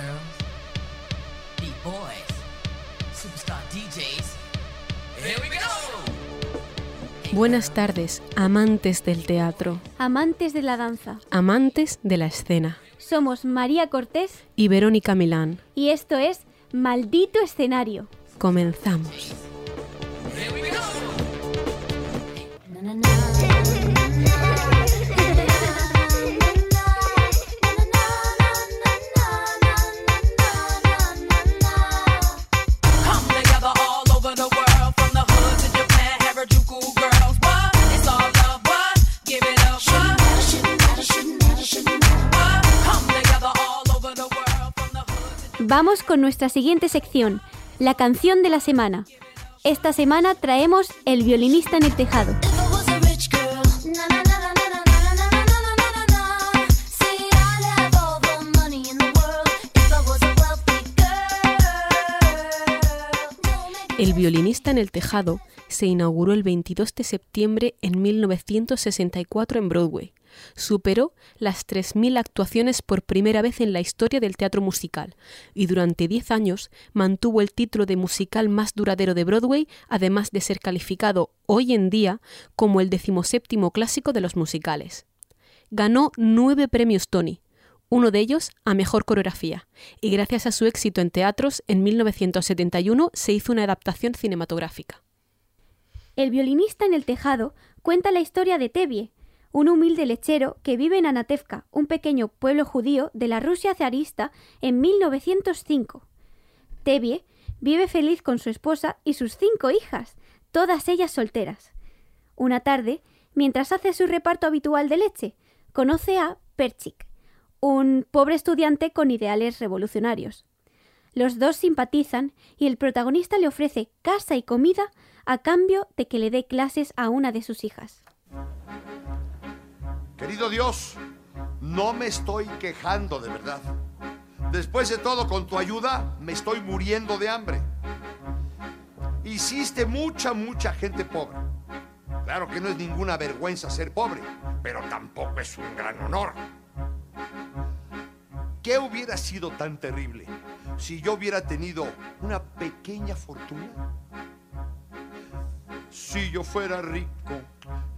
girls, beat boys, superstar DJs. Here we go! Buenas tardes, amantes del teatro, Amantes de la danza. amantes de la escena. Somos María Cortés Y Verónica Milán, y esto es Maldito Escenario. comenzamos. Vamos con nuestra siguiente sección, la canción de la semana. Esta semana traemos El violinista en el tejado. El violinista en el tejado se inauguró el 22 de septiembre en 1964 en Broadway Superó las 3.000 actuaciones por primera vez en la historia del teatro musical y durante 10 años mantuvo el título de musical más duradero de Broadway, además de ser calificado hoy en día como el decimoséptimo clásico de los musicales. Ganó nueve premios Tony, uno de ellos a mejor coreografía, y gracias a su éxito en teatros, en 1971 se hizo una adaptación cinematográfica. El violinista en el tejado cuenta la historia de Tevye, un humilde lechero que vive en Anatevka, un pequeño pueblo judío de la Rusia zarista, en 1905. Tevye vive feliz con su esposa y sus cinco hijas, todas ellas solteras. Una tarde, mientras hace su reparto habitual de leche, conoce a Perchik, un pobre estudiante con ideales revolucionarios. Los dos simpatizan y el protagonista le ofrece casa y comida a cambio de que le dé clases a una de sus hijas. Querido Dios, no me estoy quejando de verdad. Después de todo, con tu ayuda, me estoy muriendo de hambre. Hiciste mucha, mucha gente pobre. Claro que no es ninguna vergüenza ser pobre, pero tampoco es un gran honor. ¿Qué hubiera sido tan terrible si yo hubiera tenido una pequeña fortuna? Si yo fuera rico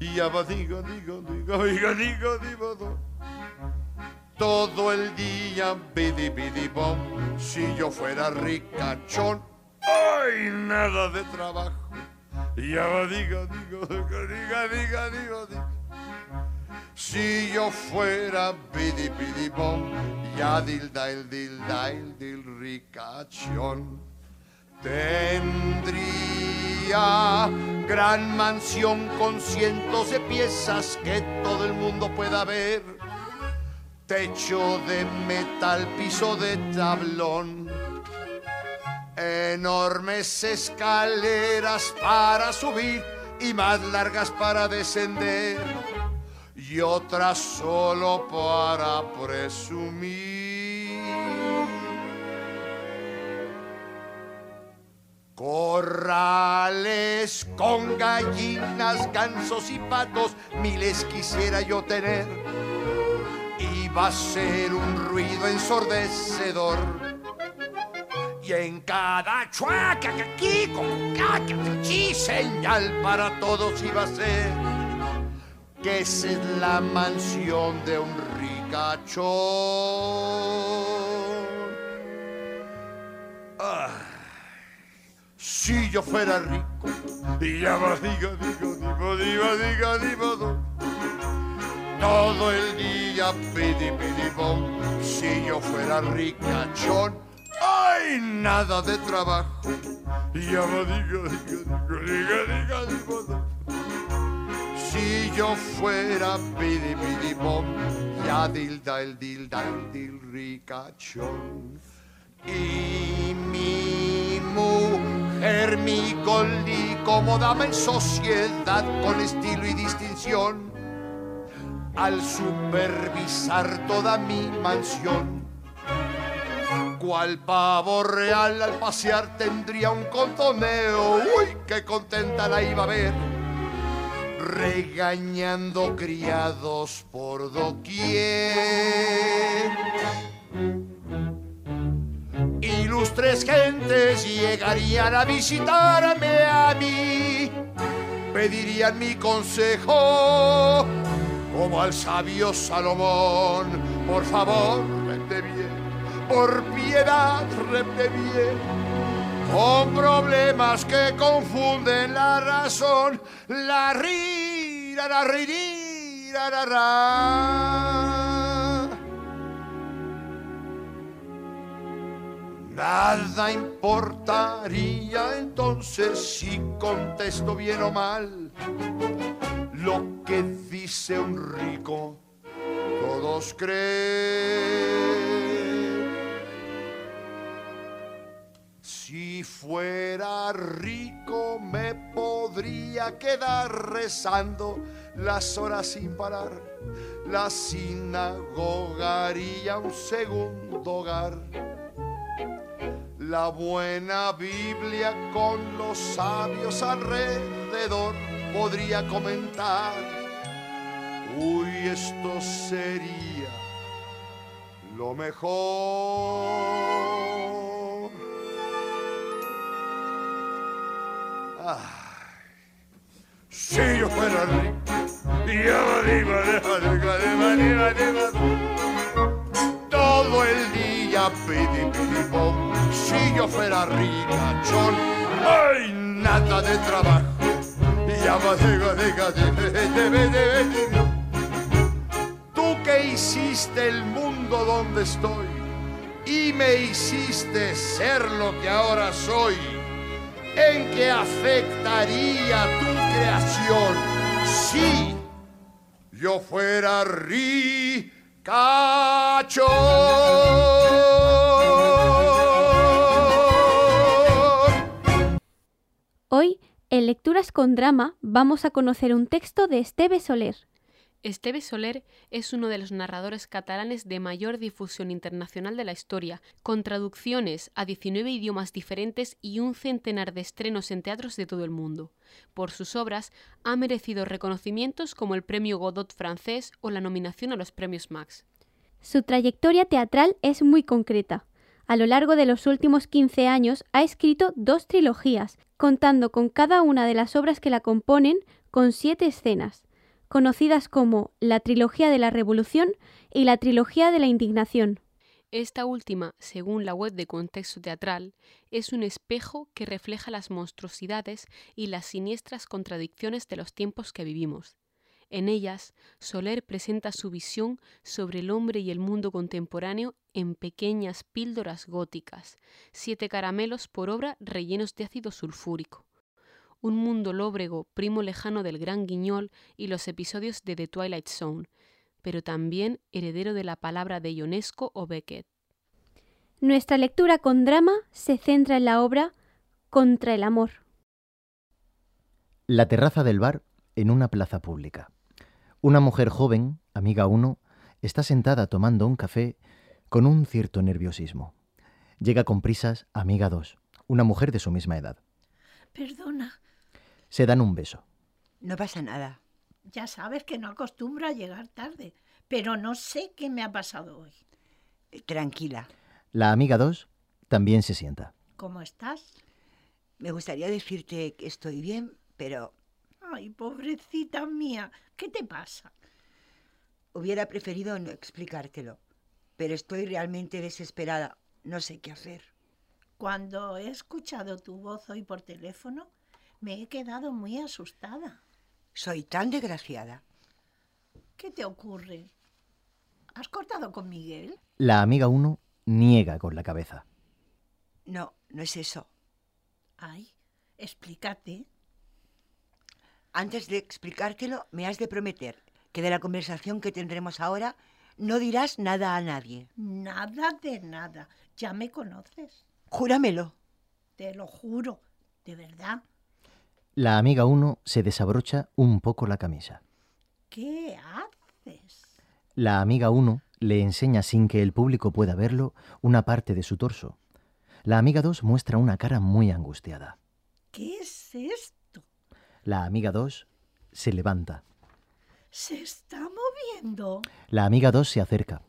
y abadiga, diga, diga, diga, diga, diga, do. todo el día bidi bidi bom. Si yo fuera ricachón, ay, nada de trabajo. Y abadiga, diga, diga, diga, diga, diga, diga. Si yo fuera bidi bidi bom, ya dilda el dilda el dil ricachón. Tendría gran mansión con cientos de piezas que todo el mundo pueda ver. Techo de metal, piso de tablón. Enormes escaleras para subir y más largas para descender. Y otras solo para presumir. Corrales con gallinas, gansos y patos, miles quisiera yo tener. Va a ser un ruido ensordecedor. Y en cada chuaca, señal para todos iba a ser que esa es la mansión de un ricachón. Ay. Si yo fuera rico, diga, diga, diga, diga, diga, diga, do. todo el día pidi, pidi, bom. Si yo fuera ricachón, ay, nada de trabajo. Diga, diga, diga, diga, diga, diga, do. Si yo fuera pidi, pidi, bom, ya dilda, el dilda, el dil ricachón. Y mi mujer, goli, como dama en sociedad, con estilo y distinción, al supervisar toda mi mansión. Cual pavo real al pasear tendría un contoneo, uy, qué contenta la iba a ver regañando criados por doquier. Ilustres gentes llegarían a visitarme a mí, pedirían mi consejo, como al sabio Salomón. Por favor, vete bien, por piedad, vete bien. Con problemas que confunden la razón, la ri, la ra, ri, ri, ra, ra, ra. Nada importaría entonces si contesto bien o mal lo que dice un rico. Todos creen. Si fuera rico me podría quedar rezando las horas sin parar. La sinagoga haría un segundo hogar. La buena Biblia con los sabios alrededor podría comentar. Uy, esto sería lo mejor. Ay, si yo fuera rico, diva, diva, Ricachón, ay, nada de trabajo. Diga, diga, diga. Tú que hiciste el mundo donde estoy y me hiciste ser lo que ahora soy, ¿en qué afectaría tu creación si yo fuera ricachón? En Lecturas con Drama, vamos a conocer un texto de Esteve Soler. Esteve Soler es uno de los narradores catalanes de mayor difusión internacional de la historia, con traducciones a 19 idiomas diferentes y un centenar de estrenos en teatros de todo el mundo. Por sus obras ha merecido reconocimientos como el Premio Godot francés o la nominación a los Premios Max. Su trayectoria teatral es muy concreta. A lo largo de los últimos 15 años ha escrito dos trilogías, contando con cada una de las obras que la componen con siete escenas, conocidas como la Trilogía de la Revolución y la Trilogía de la Indignación. Esta última, según la web de Contexto Teatral, es un espejo que refleja las monstruosidades y las siniestras contradicciones de los tiempos que vivimos. En ellas, Soler presenta su visión sobre el hombre y el mundo contemporáneo en pequeñas píldoras góticas, siete caramelos por obra rellenos de ácido sulfúrico. Un mundo lóbrego, primo lejano del Gran Guiñol y los episodios de The Twilight Zone, pero también heredero de la palabra de Ionesco o Beckett. Nuestra lectura con drama se centra en la obra Contra el amor. La terraza del bar en una plaza pública. Una mujer joven, amiga 1, está sentada tomando un café con un cierto nerviosismo. Llega con prisas amiga 2, una mujer de su misma edad. Perdona, Se dan un beso. No pasa nada. ya sabes que no acostumbro a llegar tarde, pero no sé qué me ha pasado hoy. Tranquila. La amiga 2 también se sienta. ¿Cómo estás? Me gustaría decirte que estoy bien, pero Ay, pobrecita mía, ¿qué te pasa? hubiera preferido no explicártelo. Pero estoy realmente desesperada. No sé qué hacer. Cuando he escuchado tu voz hoy por teléfono, me he quedado muy asustada. Soy tan desgraciada. ¿Qué te ocurre? ¿Has cortado con Miguel? La amiga 1 niega con la cabeza. No, no es eso. Ay, explícate. Antes de explicártelo, me has de prometer que de la conversación que tendremos ahora no dirás nada a nadie. Nada de nada. Ya me conoces. Júramelo. Te lo juro. De verdad. La amiga 1 se desabrocha un poco la camisa. ¿Qué haces? La amiga 1 le enseña sin que el público pueda verlo una parte de su torso. La amiga 2 muestra una cara muy angustiada. ¿Qué es esto? La amiga 2 se levanta. Se está moviendo. La amiga 2 se acerca.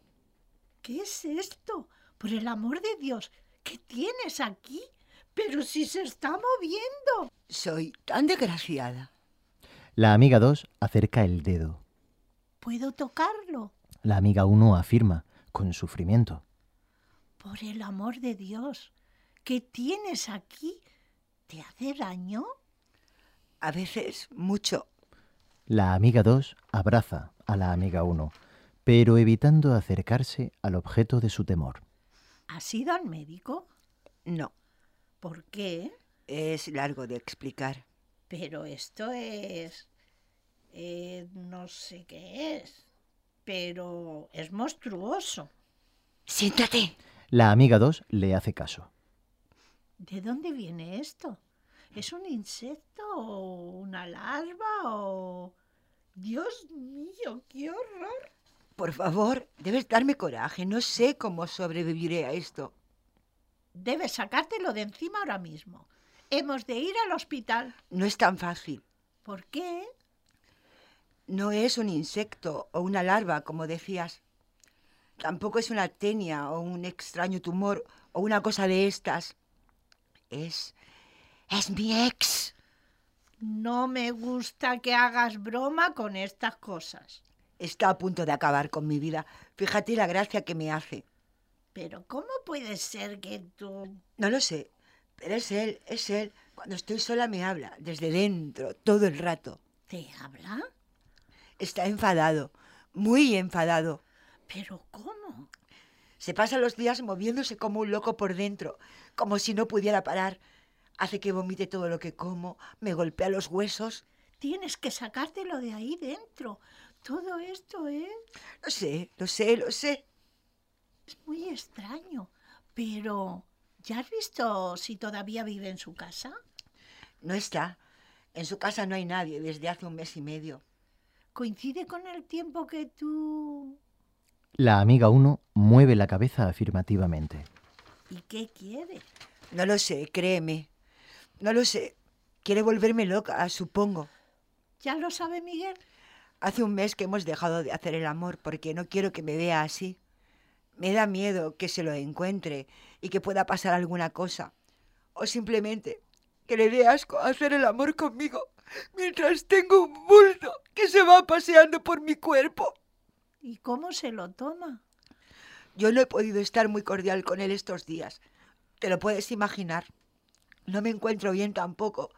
¿Qué es esto? Por el amor de Dios, ¿Qué tienes aquí? Pero si se está moviendo. Soy tan desgraciada. La amiga 2 acerca el dedo. ¿Puedo tocarlo? La amiga 1 afirma, con sufrimiento. Por el amor de Dios, ¿qué tienes aquí? ¿Te hace daño? A veces mucho. La amiga 2 abraza a la amiga 1, pero evitando acercarse al objeto de su temor. ¿Has ido al médico? No, ¿Por qué? es largo de explicar. Pero esto es... eh, no sé qué es. Pero es monstruoso. Siéntate. La amiga 2 le hace caso. ¿De dónde viene esto? ¿Es un insecto o una larva o... Dios mío, qué horror. Por favor, debes darme coraje. No sé cómo sobreviviré a esto. Debes sacártelo de encima ahora mismo. Hemos de ir al hospital. No es tan fácil. ¿Por qué? No es un insecto o una larva, como decías. Tampoco es una tenia o un extraño tumor o una cosa de estas. Es... es mi ex. No me gusta que hagas broma con estas cosas. Está a punto de acabar con mi vida. Fíjate la gracia que me hace. Pero ¿cómo puede ser que tú... No lo sé, pero es él, es él. Cuando estoy sola me habla, desde dentro, todo el rato. ¿Te habla? Está enfadado, muy enfadado. ¿Pero cómo? Se pasa los días moviéndose como un loco por dentro, como si no pudiera parar. Hace que vomite todo lo que como, me golpea los huesos. Tienes que sacártelo de ahí dentro. Todo esto es... Lo sé, lo sé, lo sé. Es muy extraño. Pero... ¿Ya has visto si todavía vive en su casa? No está. En su casa no hay nadie desde hace un mes y medio. ¿Coincide con el tiempo que tú... La amiga 1 mueve la cabeza afirmativamente. ¿Y qué quiere? No lo sé, créeme. No lo sé. Quiere volverme loca, supongo. ¿Ya lo sabe Miguel? Hace un mes que hemos dejado de hacer el amor porque no quiero que me vea así. Me da miedo que se lo encuentre y que pueda pasar alguna cosa. O simplemente que le dé asco hacer el amor conmigo mientras tengo un bulto que se va paseando por mi cuerpo. ¿Y cómo se lo toma? Yo no he podido estar muy cordial con él estos días. Te lo puedes imaginar. No me encuentro bien tampoco.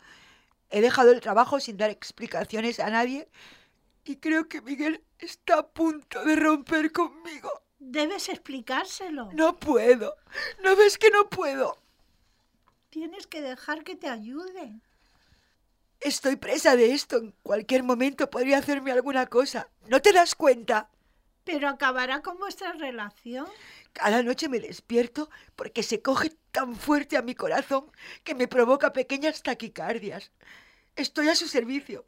He dejado el trabajo sin dar explicaciones a nadie y creo que Miguel está a punto de romper conmigo. Debes explicárselo. No puedo. ¿No ves que no puedo? Tienes que dejar que te ayude. Estoy presa de esto. En cualquier momento podría hacerme alguna cosa. ¿No te das cuenta? Pero acabará con vuestra relación. Cada noche me despierto porque se coge tan fuerte a mi corazón que me provoca pequeñas taquicardias. Estoy a su servicio.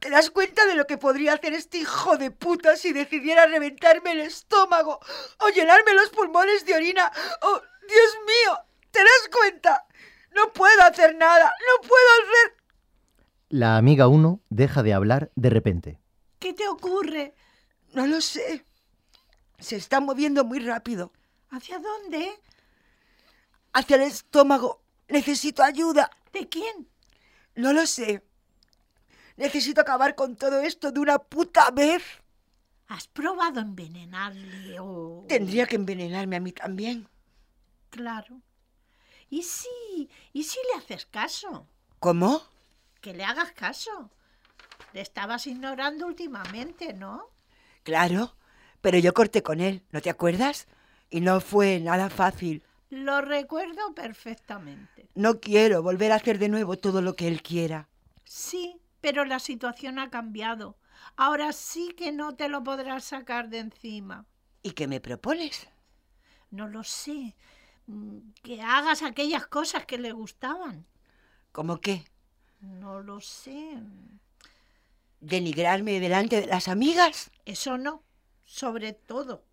¿Te das cuenta de lo que podría hacer este hijo de puta si decidiera reventarme el estómago o llenarme los pulmones de orina? ¡Oh, Dios mío! ¿Te das cuenta? No puedo hacer nada. No puedo hacer... La amiga 1 deja de hablar de repente. ¿Qué te ocurre? No lo sé. Se está moviendo muy rápido. ¿Hacia dónde? Hacia el estómago. Necesito ayuda. ¿De quién? No lo sé. Necesito acabar con todo esto de una puta vez. ¿Has probado envenenarle o...? Tendría que envenenarme a mí también. Claro. ¿Y si... ¿Y si le haces caso? ¿Cómo? Que le hagas caso. Le estabas ignorando últimamente, ¿no? Claro, pero yo corté con él, ¿no te acuerdas? Y no fue nada fácil. Lo recuerdo perfectamente. No quiero volver a hacer de nuevo todo lo que él quiera. Sí, pero la situación ha cambiado. Ahora sí que no te lo podrás sacar de encima. ¿Y qué me propones? No lo sé. Mm, Que hagas aquellas cosas que le gustaban. ¿Cómo qué? No lo sé. ¿Denigrarme delante de las amigas? Eso no. Sobre todo.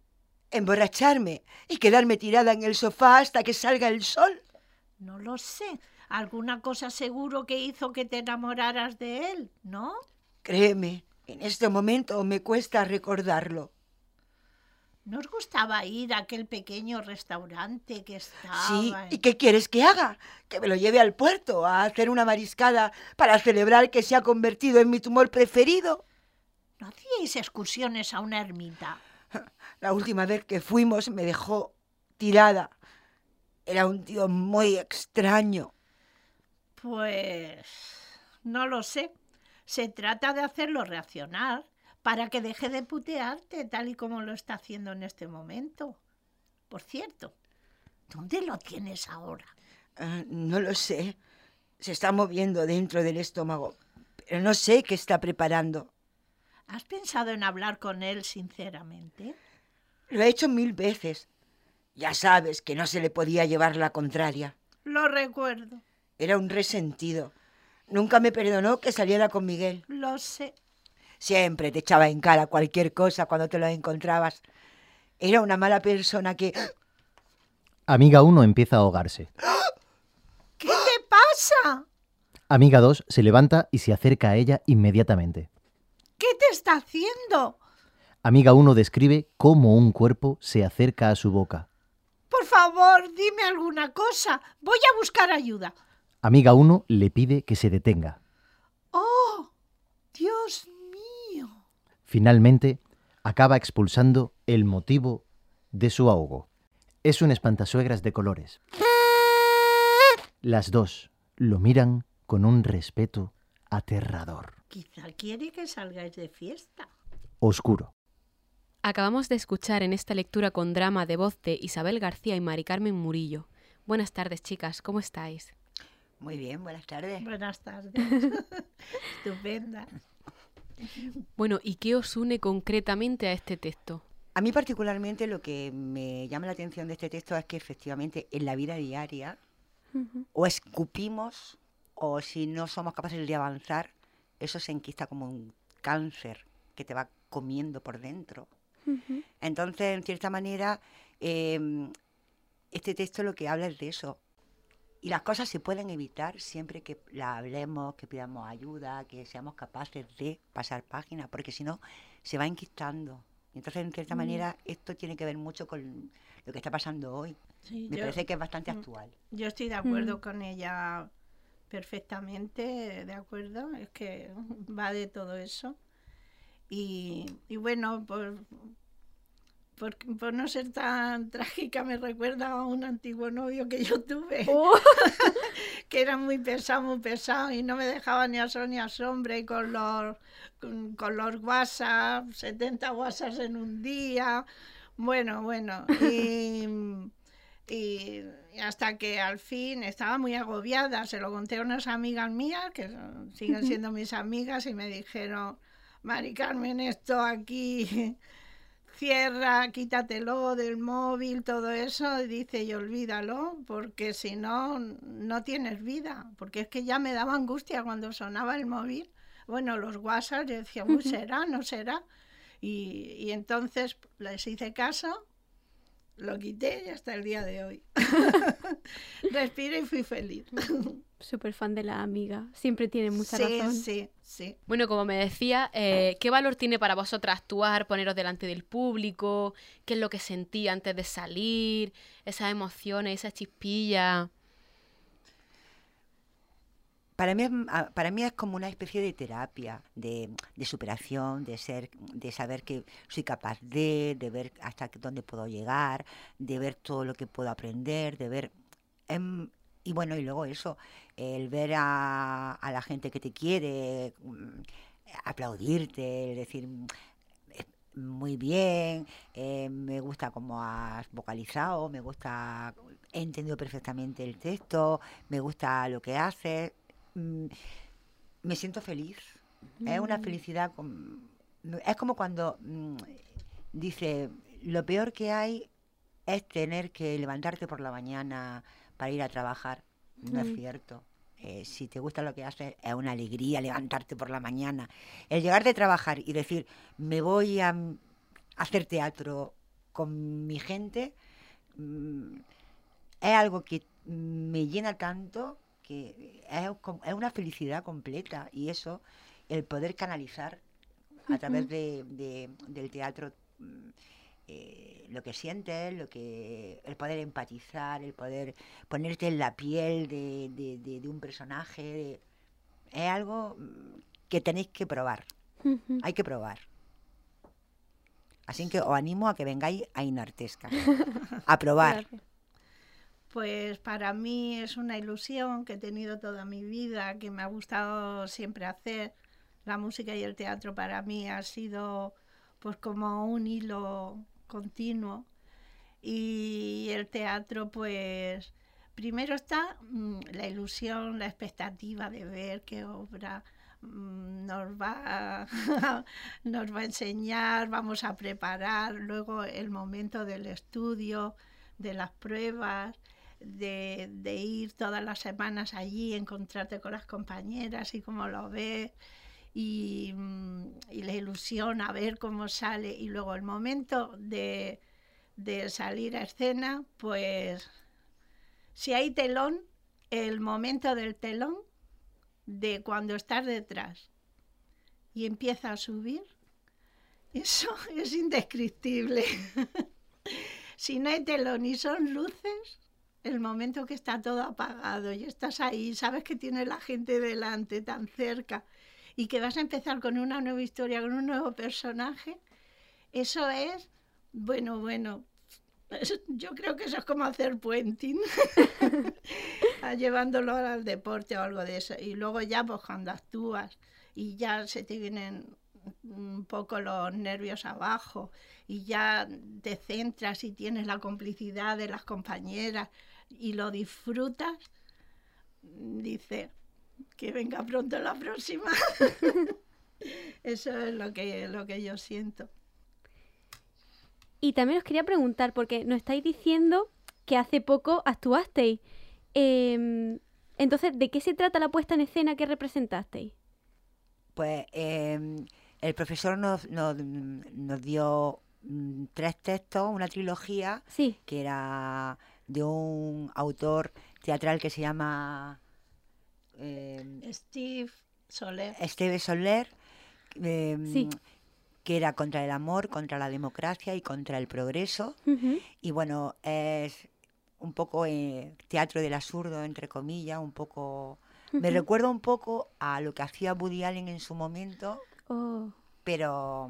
¿Emborracharme y quedarme tirada en el sofá hasta que salga el sol? No lo sé. Alguna cosa seguro que hizo que te enamoraras de él, ¿no? Créeme, en este momento me cuesta recordarlo. ¿No os gustaba ir a aquel pequeño restaurante que estaba? Sí, en- ¿y qué quieres que haga? Que me lo lleve al puerto a hacer una mariscada para celebrar que se ha convertido en mi tumor preferido. ¿No hacíais excursiones a una ermita? La última vez que fuimos me dejó tirada. Era un tío muy extraño. Pues no lo sé. Se trata de hacerlo reaccionar para que deje de putearte tal y como lo está haciendo en este momento. Por cierto, ¿dónde lo tienes ahora? Ah, no lo sé. Se está moviendo dentro del estómago. Pero no sé qué está preparando. ¿Has pensado en hablar con él sinceramente? Lo he hecho mil veces. Ya sabes que no se le podía llevar la contraria. Lo recuerdo, Era un resentido. Nunca me perdonó que saliera con Miguel. lo sé. Siempre te echaba en cara cualquier cosa cuando te lo encontrabas. Era una mala persona que... Amiga 1 empieza a ahogarse. ¿Qué te pasa? Amiga 2 se levanta y se acerca a ella inmediatamente. ¿Qué te está haciendo? Amiga 1 describe cómo un cuerpo se acerca a su boca. Por favor, dime alguna cosa. Voy a buscar ayuda. Amiga 1 le pide que se detenga. ¡Oh! Dios mío. Finalmente, acaba expulsando el motivo de su ahogo. Es un espantasuegras de colores. Las dos lo miran con un respeto aterrador, Quizá quiere que salgáis de fiesta. oscuro. Acabamos de escuchar en esta lectura con drama de voz de Isabel García y Mari Carmen Murillo. Buenas tardes, chicas, ¿cómo estáis? Muy bien, buenas tardes. Buenas tardes. Estupenda. Bueno, ¿y qué os une concretamente a este texto? A mí particularmente lo que me llama la atención de este texto es que efectivamente en la vida diaria o escupimos o si no somos capaces de avanzar, eso se enquista como un cáncer que te va comiendo por dentro. Entonces, en cierta manera, eh, este texto lo que habla es de eso. Y las cosas se pueden evitar siempre que la hablemos, que pidamos ayuda, que seamos capaces de pasar páginas, porque si no, se va enquistando. Entonces, en cierta manera, esto tiene que ver mucho con lo que está pasando hoy. Sí, Me yo, parece que es bastante Mm. actual. yo estoy de acuerdo con ella perfectamente, de acuerdo. Es que va de todo eso. Y, y bueno, por, por, por no ser tan trágica, me recuerda a un antiguo novio que yo tuve. que era muy pesado, muy pesado y no me dejaba ni a sol ni a sombra y con los, con, con los WhatsApp, 70 WhatsApp en un día. Bueno, bueno. Y, y hasta que al fin estaba muy agobiada, se lo conté a unas amigas mías, que son- siguen siendo mis amigas, y me dijeron, Mari Carmen, esto aquí cierra, quítatelo del móvil, todo eso, y dice, y olvídalo, porque si no, no tienes vida, porque es que ya me daba angustia cuando sonaba el móvil, bueno, los WhatsApp, yo decía, "Uy, será, no será, y, y entonces les hice caso, lo quité y hasta el día de hoy. Respiré y fui feliz. Súper fan de la amiga. Siempre tiene mucha sí, razón. sí, sí. Bueno, como me decía, eh, ¿qué valor tiene para vosotras actuar, poneros delante del público? ¿Qué es lo que sentí antes de salir? Esas emociones, esa chispilla. Para mí, es, a- para mí es como una especie de terapia, de, superación, de ser, de saber que soy capaz de, de ver hasta dónde puedo llegar, de ver todo lo que puedo aprender, de ver em, y bueno, y luego eso, el ver a, a la gente que te quiere, mm, aplaudirte, el decir mm, muy bien, eh, me gusta cómo has vocalizado, me gusta, he entendido perfectamente el texto, me gusta lo que haces, mm, me siento feliz. Es una felicidad, con- es como cuando mm, dice, lo peor que hay es tener que levantarte por la mañana para ir a trabajar. No es cierto. Eh, si te gusta lo que haces, es una alegría levantarte por la mañana. El llegar de trabajar y decir, me voy a mm, hacer teatro con mi gente, mm, es algo que me llena tanto que es, una felicidad completa. Y eso, el poder canalizar a través de, de- del teatro, mm, eh, lo que sientes, lo que, el poder empatizar, el poder ponerte en la piel de, de- de- de un personaje, es algo mm, que tenéis que probar. Hay que probar. Así que os animo a que vengáis a Inartesca. A probar. Pues para mí es una ilusión que he tenido toda mi vida, que me ha gustado siempre hacer. La música y el teatro para mí ha sido pues como un hilo continuo. Y el teatro pues primero está mm, la ilusión, la expectativa de ver qué obra mm, nos va, nos va a enseñar, vamos a preparar, luego el momento del estudio, de las pruebas, de, de ir todas las semanas allí, encontrarte con las compañeras y cómo lo ves, y, mm, y la ilusión a ver cómo sale, y luego el momento de, de salir a escena, pues si hay telón, el momento del telón de cuando estás detrás y empieza a subir, eso es indescriptible. si no hay telón y son luces, el momento que está todo apagado y estás ahí, sabes que tienes la gente delante tan cerca y que vas a empezar con una nueva historia, con un nuevo personaje, eso es, bueno, bueno, yo creo que eso es como hacer puenting, llevándolo al deporte o algo de eso. Y luego ya, pues cuando actúas y ya se te vienen un poco los nervios abajo y ya te centras y tienes la complicidad de las compañeras y lo disfrutas, dice que venga pronto la próxima. Eso es lo que, lo que yo siento. Y también os quería preguntar, porque nos estáis diciendo que hace poco actuasteis. Em, entonces, ¿de qué se trata la puesta en escena que representasteis? Pues eh, el profesor nos, nos, nos dio mm, tres textos, una trilogía, Sí, que era de un autor teatral que se llama eh, Steve Soler. Esteve Soler, eh, Sí. que era contra el amor, contra la democracia y contra el progreso. Y bueno, es un poco eh, teatro del absurdo, entre comillas, un poco... Me recuerda un poco a lo que hacía Woody Allen en su momento, oh, pero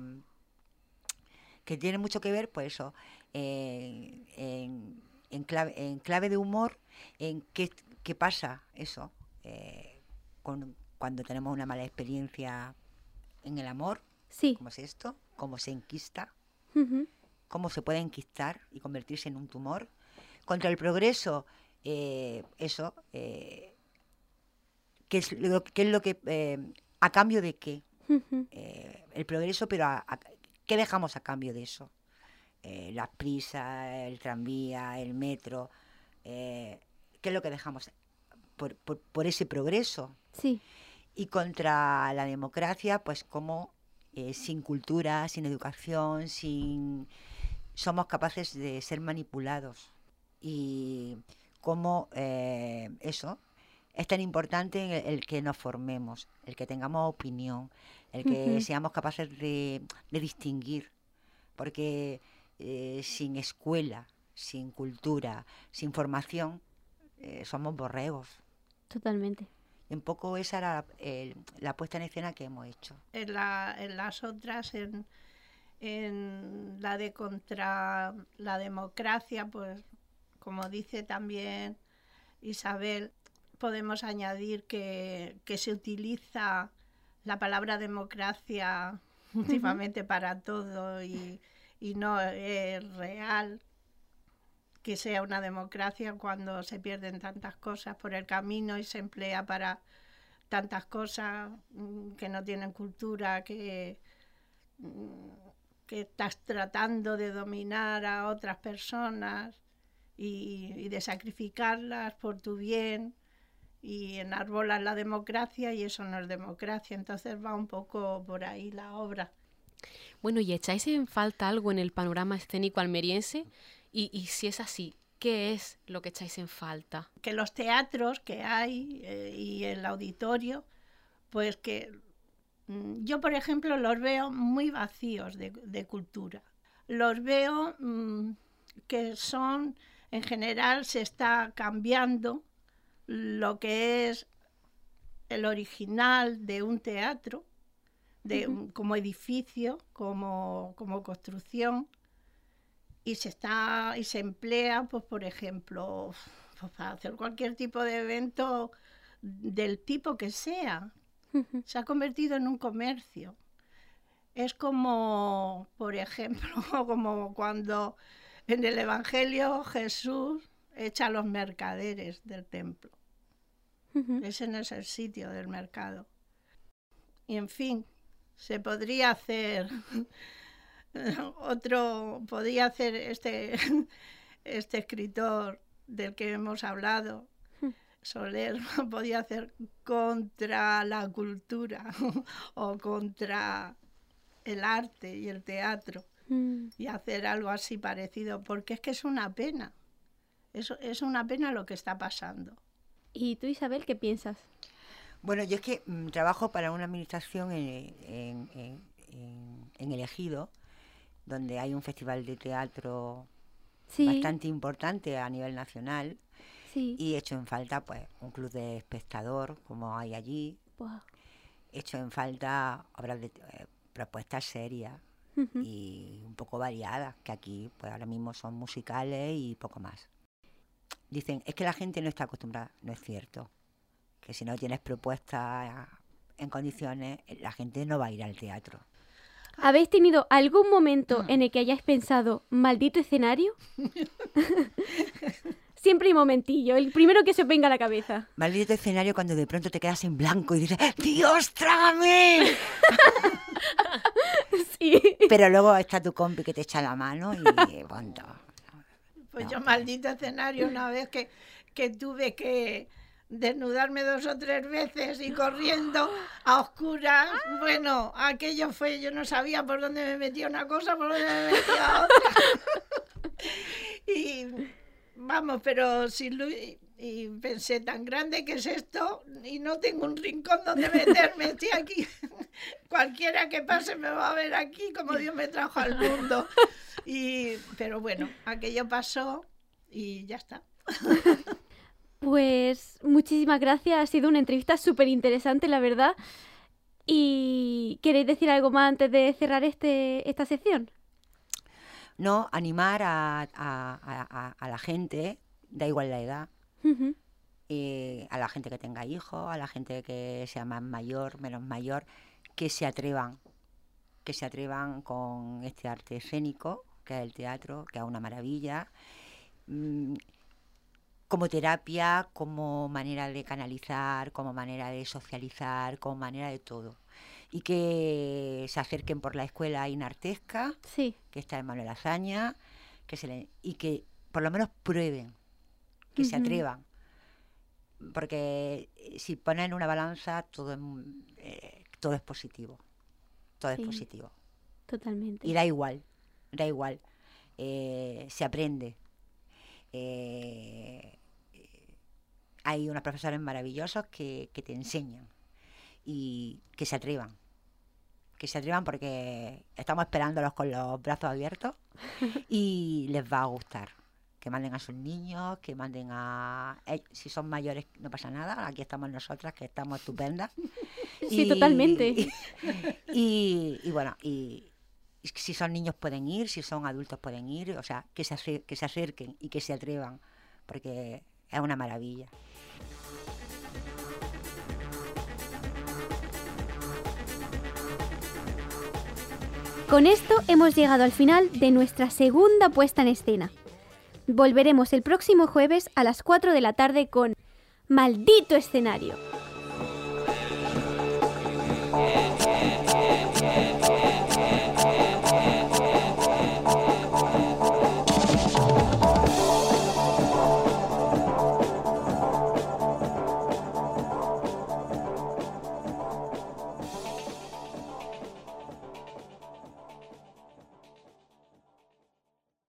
que tiene mucho que ver, pues eso, en, en- clave, en clave de humor, en qué, qué pasa eso eh, con- cuando tenemos una mala experiencia en el amor, sí, como es esto, cómo se enquista, cómo se puede enquistar y convertirse en un tumor. Contra el progreso, eh, eso, eh, ¿qué, es lo, qué es lo que, eh, a cambio de qué? eh, el progreso, pero a- a- ¿qué dejamos a cambio de eso? Eh, las prisas, el tranvía, el metro, eh, ¿qué es lo que dejamos por, por- por ese progreso? sí, Y contra la democracia, pues como eh, sin cultura, sin educación, sin somos capaces de ser manipulados. Y cómo eso es tan importante el, el que nos formemos, el que tengamos opinión, el que seamos capaces de, de distinguir. Porque eh, sin escuela, sin cultura, sin formación, eh, somos borregos. totalmente. Y un poco esa era el- la puesta en escena que hemos hecho. en, la- en las otras, en, en la de contra la democracia, pues como dice también Isabel, podemos añadir que, que se utiliza la palabra democracia últimamente para todo y, y no es real que sea una democracia cuando se pierden tantas cosas por el camino y se emplea para tantas cosas mm, que no tienen cultura, que, mm, que estás tratando de dominar a otras personas y, de sacrificarlas por tu bien y enarbolas la democracia y eso no es democracia. Entonces va un poco por ahí la obra. Bueno, ¿y echáis en falta algo en el panorama escénico almeriense? Y, si es así, ¿qué es lo que echáis en falta? que los teatros que hay eh, y el auditorio, pues que mm, yo, por ejemplo, los veo muy vacíos de, de cultura. los veo mm, que son, en general, se está cambiando lo que es el original de un teatro, de, como edificio, como, como construcción, y se está y se emplea, pues por ejemplo, pues, para hacer cualquier tipo de evento del tipo que sea. Se ha convertido en un comercio. Es como, por ejemplo, como cuando en el Evangelio Jesús echa a los mercaderes del templo. Ese no es el sitio del mercado. Y en fin, se podría hacer otro, podría hacer este, este escritor del que hemos hablado, Soler, podía hacer contra la cultura o contra el arte y el teatro Mm. y hacer algo así parecido, porque es que es una pena. Eso es una pena lo que está pasando. ¿Y tú, Isabel, qué piensas? Bueno, yo es que mm, trabajo para una administración en, en- en- el Ejido, donde hay un festival de teatro Sí, bastante importante a nivel nacional. Sí. y he hecho en falta pues un club de espectador como hay allí, hecho en falta obras de eh, propuestas serias y un poco variadas, que aquí pues ahora mismo son musicales y poco más. Dicen, es que la gente no está acostumbrada, no es cierto, que si no tienes propuestas en condiciones, la gente no va a ir al teatro. ¿Habéis tenido algún momento Mm. en el que hayáis pensado, maldito escenario? Siempre hay momentillo, el primero que se os venga a la cabeza. Maldito escenario cuando de pronto te quedas en blanco y dices, ¡Dios, trágame! Sí. Pero luego está tu compi que te echa la mano y punto. Pues No. yo, maldito escenario, una vez que, que tuve que desnudarme dos o tres veces y corriendo a oscuras, bueno, aquello fue, yo no sabía por dónde me metía una cosa, por dónde me metía otra. y vamos, pero sin luz, y, pensé, tan grande que es esto, y no tengo un rincón donde meterme, estoy aquí. Cualquiera que pase me va a ver aquí como Dios me trajo al mundo. Y, pero bueno, aquello pasó y ya está. Pues muchísimas gracias, ha sido una entrevista súper interesante, la verdad. ¿Y queréis decir algo más antes de cerrar este, esta sección? No, animar a, a- a- a- a la gente, da igual la edad, eh, a la gente que tenga hijos, a la gente que sea más mayor, menos mayor, que se atrevan, que se atrevan con este arte escénico, que es el teatro, que es una maravilla, mm, como terapia, como manera de canalizar, como manera de socializar, como manera de todo. Y que se acerquen por la escuela inartesca, Sí, que está en Manuel Azaña, que se le- y que por lo menos prueben, que se atrevan. Porque eh, si ponen una balanza, todo es, eh, todo es positivo. Todo Sí. es positivo. totalmente. Y da igual, da igual. Eh, se aprende. Eh, hay unos profesores maravillosos que, que te enseñan y que se atrevan. Que se atrevan porque estamos esperándolos con los brazos abiertos y les va a gustar. Que manden a sus niños, que manden a... eh, si son mayores no pasa nada, aquí estamos nosotras que estamos estupendas. Sí, totalmente. Y, y- y bueno, y, si son niños pueden ir, si son adultos pueden ir, o sea, que se, que se acerquen y que se atrevan, porque es una maravilla. Con esto hemos llegado al final de nuestra segunda puesta en escena. Volveremos el próximo jueves a las 4 de la tarde con Maldito escenario.